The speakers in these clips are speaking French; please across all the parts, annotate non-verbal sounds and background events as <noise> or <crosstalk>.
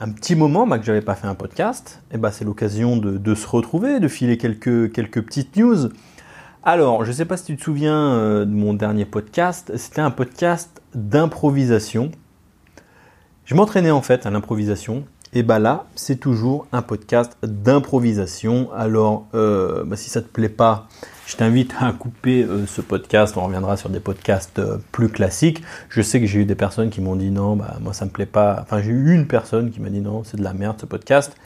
un petit moment bah, que j'avais pas fait un podcast, et bah, c'est l'occasion de, se retrouver, de filer quelques, quelques petites news. Alors, je sais pas si tu te souviens euh, de mon dernier podcast, c'était un podcast d'improvisation. Je m'entraînais en fait à l'improvisation, et bah là, c'est toujours un podcast d'improvisation. Alors, euh, bah, si ça te plaît pas, je t'invite à couper euh, ce podcast. On reviendra sur des podcasts euh, plus classiques. Je sais que j'ai eu des personnes qui m'ont dit non, bah moi ça me plaît pas. Enfin, j'ai eu une personne qui m'a dit non, c'est de la merde ce podcast.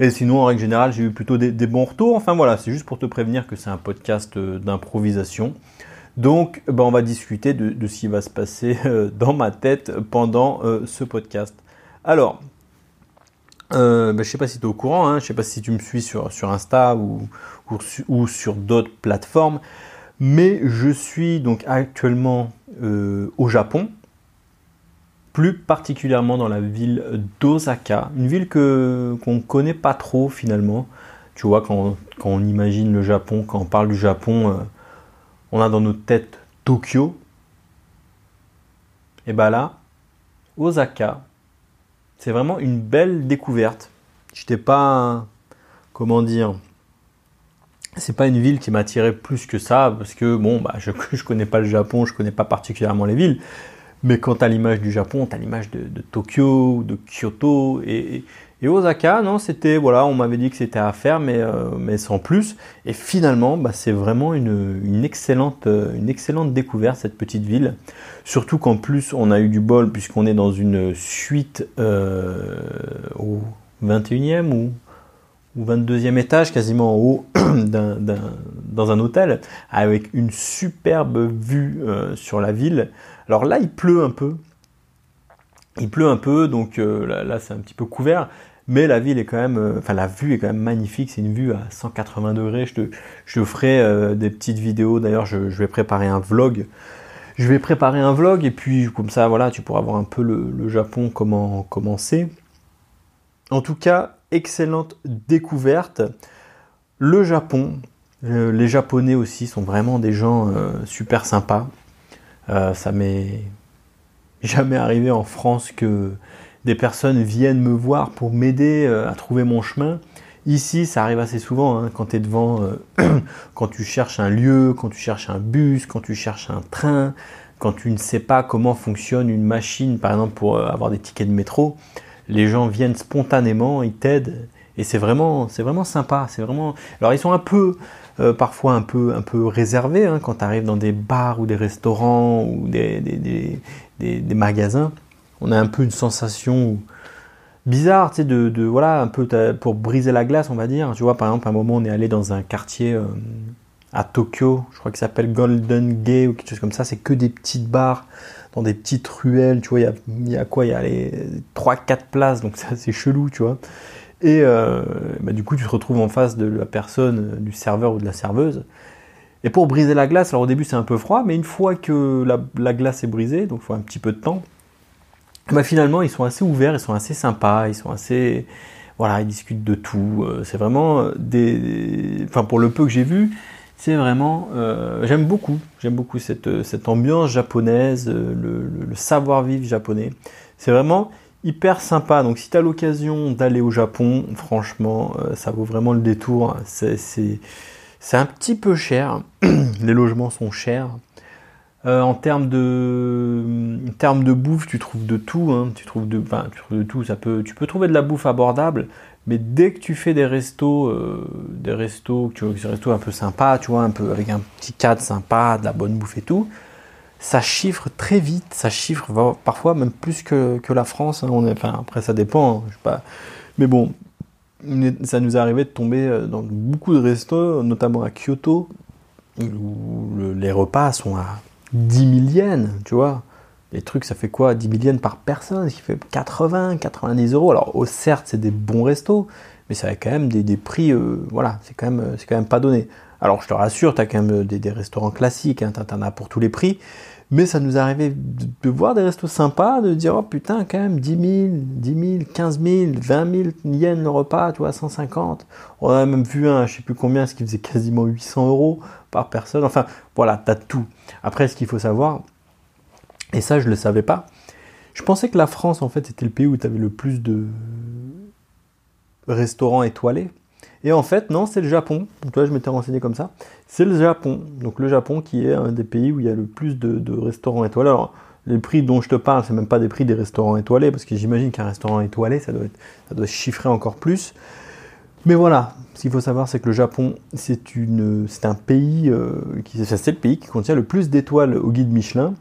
Et sinon, en règle générale, j'ai eu plutôt des, bons retours. Enfin voilà, c'est juste pour te prévenir que c'est un podcast d'improvisation. Donc, bah, on va discuter de, ce qui va se passer dans ma tête pendant ce podcast. Alors, euh, ben, je sais pas si tu es au courant, hein, je sais pas si tu me suis sur, sur Insta ou, ou, sur d'autres plateformes, mais je suis donc actuellement euh, au Japon, plus particulièrement dans la ville d'Osaka, une ville que qu'on ne connaît pas trop finalement. Tu vois, quand, quand, on imagine le Japon, quand on parle du Japon, euh, on a dans notre tête Tokyo. Et bien là, Osaka, c'est vraiment une belle découverte. Je n'étais pas, comment dire, c'est pas une ville qui m'attirait plus que ça, parce que bon, bah, je <laughs> ne connais pas le Japon, je connais pas particulièrement les villes. Mais quand as l'image du Japon, tu l'image de, Tokyo, de Kyoto et, et Osaka, non, c'était, voilà, on m'avait dit que c'était à faire, mais, euh, sans plus. Et finalement, bah, c'est vraiment une, excellente, euh, une excellente découverte, cette petite ville. Surtout qu'en plus, on a eu du bol, puisqu'on est dans une suite euh, au 21e ou, ou 22e étage, quasiment en haut, <clears throat> dans un hôtel, avec une superbe vue sur la ville. Alors là, il pleut un peu. Il pleut un peu, donc là c'est un petit peu couvert, mais la ville est quand même, euh, enfin la vue est quand même magnifique. C'est une vue à 180 degrés. Je te, ferai euh, des petites vidéos. D'ailleurs, je, vais préparer un vlog. Je vais préparer un vlog et puis comme ça, voilà, tu pourras voir un peu le, Japon comment commencer. En tout cas, excellente découverte. Le Japon, euh, les Japonais aussi sont vraiment des gens super sympas. ça m'est jamais arrivé en France que des personnes viennent me voir pour m'aider euh, à trouver mon chemin. Ici, ça arrive assez souvent hein, quand tu es devant, euh, <clears throat> quand tu cherches un lieu, quand tu cherches un bus, quand tu cherches un train, quand tu ne sais pas comment fonctionne une machine, par exemple pour euh, avoir des tickets de métro. Les gens viennent spontanément, ils t'aident et c'est vraiment, c'est vraiment sympa. C'est vraiment. Alors ils sont un peu, parfois un peu, un peu réservés hein, quand tu arrives dans des bars ou des restaurants ou des, des magasins on a un peu une sensation bizarre, tu sais, de, voilà, un peu pour briser la glace, on va dire. Tu vois, par exemple, à un moment, on est allé dans un quartier euh, à Tokyo, je crois qu'il s'appelle Golden Gate ou quelque chose comme ça. C'est que des petites bars dans des petites ruelles, tu vois. Il y a, quoi? Il y a les 3-4 places, donc <laughs> c'est chelou, tu vois. Et euh, bah, du coup, tu te retrouves en face de la personne, du serveur ou de la serveuse. Et pour briser la glace, alors au début c'est un peu froid, mais une fois que la, la glace est brisée, donc il faut un petit peu de temps, bah, finalement, ils sont assez ouverts, ils sont assez sympas, ils sont assez. Voilà, ils discutent de tout. Euh, c'est vraiment des. Enfin, pour le peu que j'ai vu, c'est vraiment. Euh, j'aime beaucoup. J'aime beaucoup cette, cette ambiance japonaise, euh, le, savoir-vivre japonais. C'est vraiment hyper sympa. Donc, si tu as l'occasion d'aller au Japon, franchement, ça vaut vraiment le détour. C'est un petit peu cher. <clears throat> Les logements sont chers. Euh, en termes de, termes de bouffe, tu trouves de tout. Hein. Tu, trouves de, enfin, tu trouves de tout. Ça peut, tu peux trouver de la bouffe abordable, mais dès que tu fais des restos, euh, des restos, tu vois, des restos un peu sympas, tu vois, un peu avec un petit cadre sympa, de la bonne bouffe et tout, ça chiffre très vite. Ça chiffre parfois même plus que, que la France. Hein. Enfin, après, ça dépend. Hein. je sais pas. Mais bon, ça nous est arrivé de tomber euh, dans beaucoup de restos, notamment à Kyoto, où les repas sont à 10 000 yens, tu vois. Les trucs, ça fait quoi 10 000 yens par personne, ce qui fait 80, 90 euros. Alors, certes, c'est des bons restos, mais ça a quand même des, prix, voilà, c'est quand, même, quand même pas donné. Alors je te rassure, tu as quand même des, restaurants classiques, hein, tu en as pour tous les prix, mais ça nous arrivait de, voir des restos sympas, de dire, oh putain, quand même, 10 000, 10 000, 15 000, 20 000 yens le repas, tu vois, 150. On a même vu un, je sais plus combien, ce qui faisait quasiment 800 euros par personne. Enfin, voilà, tu as tout. Après, ce qu'il faut savoir, et ça, je ne le savais pas, je pensais que la France, en fait, était le pays où tu avais le plus de restaurants étoilés. Et en fait, non, c'est le Japon. Donc, toi, je m'étais renseigné comme ça. C'est le Japon. Donc, le Japon qui est un des pays où il y a le plus de, restaurants étoilés. Alors, les prix dont je te parle, c'est même pas des prix des restaurants étoilés, parce que j'imagine qu'un restaurant étoilé, ça doit, être, ça doit se chiffrer encore plus. Mais voilà, ce qu'il faut savoir, c'est que le Japon, c'est un pays, euh, c'est le pays qui contient le plus d'étoiles au guide Michelin.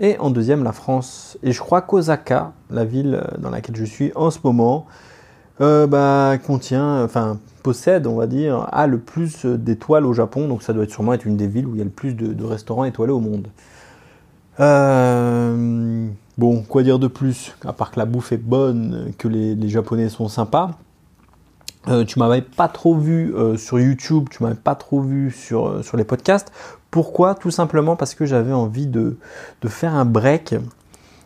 Et en deuxième, la France. Et je crois qu'Osaka, la ville dans laquelle je suis en ce moment, euh, bah, contient, enfin, possède, on va dire, a le plus d'étoiles au Japon. Donc ça doit sûrement être une des villes où il y a le plus de, restaurants étoilés au monde. Euh, bon, quoi dire de plus À part que la bouffe est bonne, que les, Japonais sont sympas. Euh, tu m'avais pas trop vu sur YouTube, tu m'avais pas trop vu sur, les podcasts. Pourquoi? Tout simplement parce que j'avais envie de, faire un break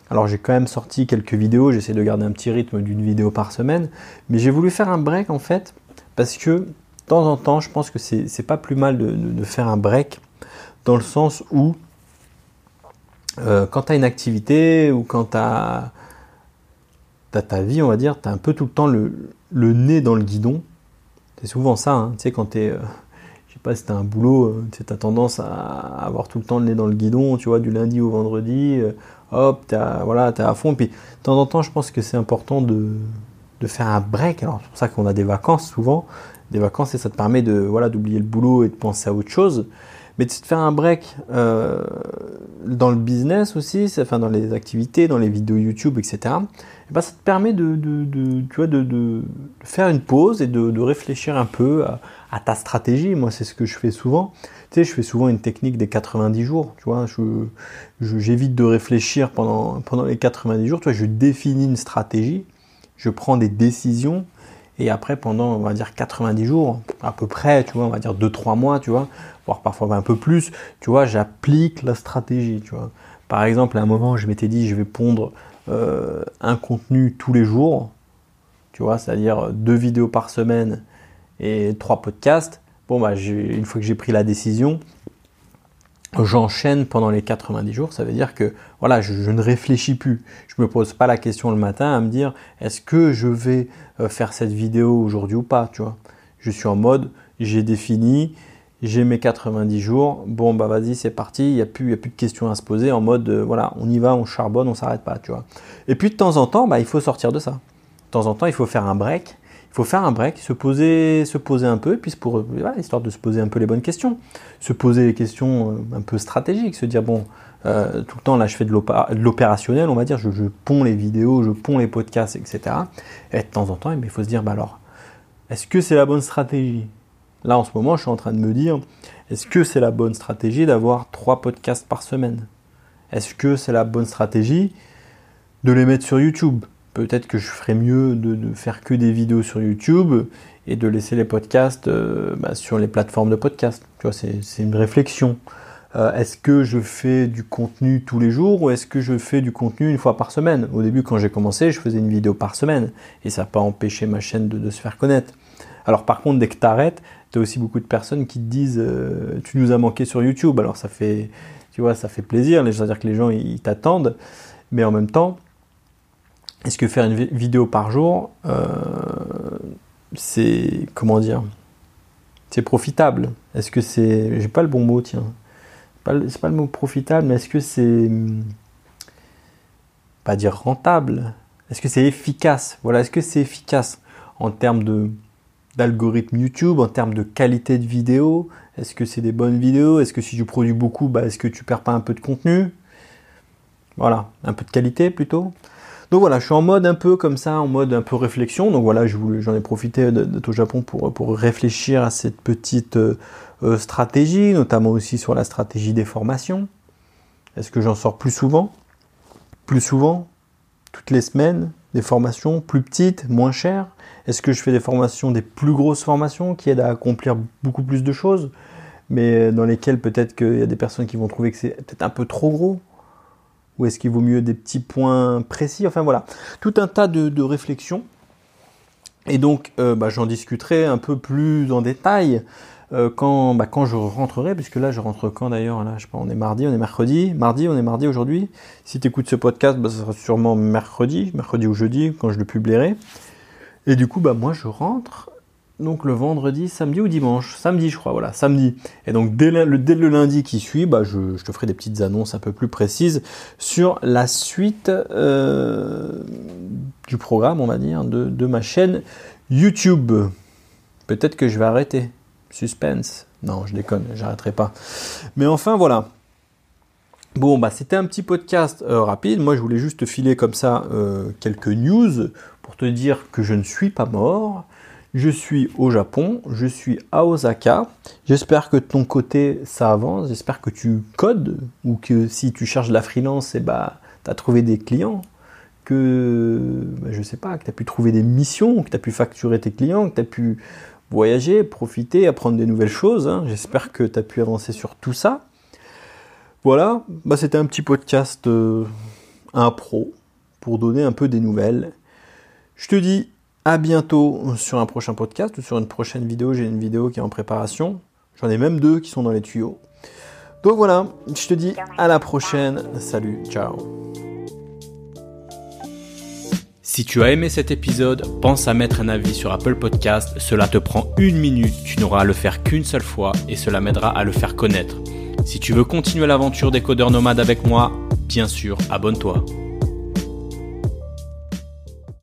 alors j'ai quand même sorti quelques vidéos, j'essaie de garder un petit rythme d'une vidéo par semaine, mais j'ai voulu faire un break en fait, parce que de temps en temps, je pense que c'est pas plus mal de, faire un break, dans le sens où euh, quand tu une activité ou quand tu as, ta vie, on va dire, tu un peu tout le temps le, nez dans le guidon. C'est souvent ça, hein. tu sais, quand tu es... Euh, sais pas si tu as un boulot, euh, tu as tendance à avoir tout le temps le nez dans le guidon, tu vois, du lundi au vendredi hop, tu voilà, es à fond. Puis de temps en temps, je pense que c'est important de, faire un break. Alors c'est pour ça qu'on a des vacances souvent. Des vacances et ça te permet de voilà d'oublier le boulot et de penser à autre chose. Mais de faire un break euh, dans le business aussi, enfin dans les activités, dans les vidéos YouTube, etc. Et ben ça te permet de, tu vois, de, faire une pause et de, réfléchir un peu à ta stratégie. Moi, c'est ce que je fais souvent. Tu sais, je fais souvent une technique des 90 jours, tu vois, j'évite de réfléchir pendant, pendant les 90 jours, tu vois, je définis une stratégie, je prends des décisions, et après, pendant, on va dire, 90 jours, à peu près, tu vois, on va dire 2-3 mois, tu vois, voire parfois un peu plus, tu vois, j'applique la stratégie, tu vois. Par exemple, à un moment, je m'étais dit, je vais pondre euh, un contenu tous les jours, tu vois, c'est-à-dire deux vidéos par semaine et trois podcasts. Bon, bah, une fois que j'ai pris la décision, j'enchaîne pendant les 90 jours. Ça veut dire que voilà, je, ne réfléchis plus. Je me pose pas la question le matin à me dire est-ce que je vais euh, faire cette vidéo aujourd'hui ou pas. Tu vois, je suis en mode j'ai défini, j'ai mes 90 jours. Bon bah vas-y, c'est parti. Il n'y a plus, a plus de questions à se poser. En mode euh, voilà, on y va, on charbonne, on s'arrête pas. Tu vois? Et puis de temps en temps, bah, il faut sortir de ça. De temps en temps, il faut faire un break faut faire un break, se poser, se poser un peu, puis pour, histoire de se poser un peu les bonnes questions, se poser les questions euh, un peu stratégiques, se dire bon, euh, tout le temps là je fais de l'opérationnel, on va dire, je, je, ponds les vidéos, je ponds les podcasts, etc. Et de temps en temps, il faut se dire bah alors, est-ce que c'est la bonne stratégie? Là en ce moment, je suis en train de me dire, est-ce que c'est la bonne stratégie d'avoir trois podcasts par semaine? Est-ce que c'est la bonne stratégie de les mettre sur YouTube? Peut-être que je ferais mieux de, faire que des vidéos sur YouTube et de laisser les podcasts euh, bah, sur les plateformes de podcast. Tu vois, c'est une réflexion. Euh, est-ce que je fais du contenu tous les jours ou est-ce que je fais du contenu une fois par semaine? Au début, quand j'ai commencé, je faisais une vidéo par semaine et ça n'a pas empêché ma chaîne de, se faire connaître. Alors par contre, dès que tu arrêtes, tu as aussi beaucoup de personnes qui te disent euh, tu nous as manqué sur YouTube. Alors ça fait, tu vois, ça fait plaisir, c'est-à-dire que les gens ils t'attendent, mais en même temps, est-ce que faire une vidéo par jour, euh, c'est comment dire C'est profitable? Est-ce que c'est, j'ai pas le bon mot, tiens. C'est pas le mot profitable, mais est-ce que c'est pas dire rentable? Est-ce que c'est efficace? Voilà, est-ce que c'est efficace en termes de d'algorithme YouTube, en termes de qualité de vidéo? Est-ce que c'est des bonnes vidéos? Est-ce que si tu produis beaucoup, bah, est-ce que tu perds pas un peu de contenu? Voilà, un peu de qualité plutôt. Donc voilà, je suis en mode un peu comme ça, en mode un peu réflexion. Donc voilà, j'en ai profité d'être au Japon pour, réfléchir à cette petite euh, euh, stratégie, notamment aussi sur la stratégie des formations. Est-ce que j'en sors plus souvent? Plus souvent? Toutes les semaines? Des formations plus petites, moins chères? Est-ce que je fais des formations, des plus grosses formations qui aident à accomplir beaucoup plus de choses, mais dans lesquelles peut-être qu'il y a des personnes qui vont trouver que c'est peut-être un peu trop gros? Ou est-ce qu'il vaut mieux des petits points précis? Enfin voilà, tout un tas de, réflexions. Et donc, euh, bah, j'en discuterai un peu plus en détail euh, quand, bah, quand je rentrerai, puisque là je rentre quand d'ailleurs? Là, je sais pas, on est mardi, on est mercredi, mardi, on est mardi aujourd'hui. Si tu écoutes ce podcast, bah, ça sera sûrement mercredi, mercredi ou jeudi quand je le publierai. Et du coup, bah moi je rentre donc le vendredi, samedi ou dimanche Samedi, je crois, voilà, samedi. Et donc dès le, lundi qui suit, bah, je, te ferai des petites annonces un peu plus précises sur la suite euh, du programme, on va dire, de, de ma chaîne YouTube. Peut-être que je vais arrêter. Suspense. Non, je déconne, j'arrêterai pas. Mais enfin, voilà. Bon, bah, c'était un petit podcast euh, rapide. Moi, je voulais juste filer comme ça euh, quelques news pour te dire que je ne suis pas mort. Je suis au Japon, je suis à Osaka. J'espère que ton côté ça avance. J'espère que tu codes ou que si tu cherches de la freelance, eh bah, tu as trouvé des clients. Que bah, je sais pas, que tu as pu trouver des missions, que tu as pu facturer tes clients, que tu as pu voyager, profiter, apprendre des nouvelles choses. Hein. J'espère que tu as pu avancer sur tout ça. Voilà, bah, c'était un petit podcast euh, un pro pour donner un peu des nouvelles. Je te dis à bientôt sur un prochain podcast ou sur une prochaine vidéo. J'ai une vidéo qui est en préparation. J'en ai même deux qui sont dans les tuyaux. Donc voilà, je te dis à la prochaine. Salut, ciao. Si tu as aimé cet épisode, pense à mettre un avis sur Apple Podcast. Cela te prend une minute, tu n'auras à le faire qu'une seule fois et cela m'aidera à le faire connaître. Si tu veux continuer l'aventure des codeurs nomades avec moi, bien sûr, abonne-toi.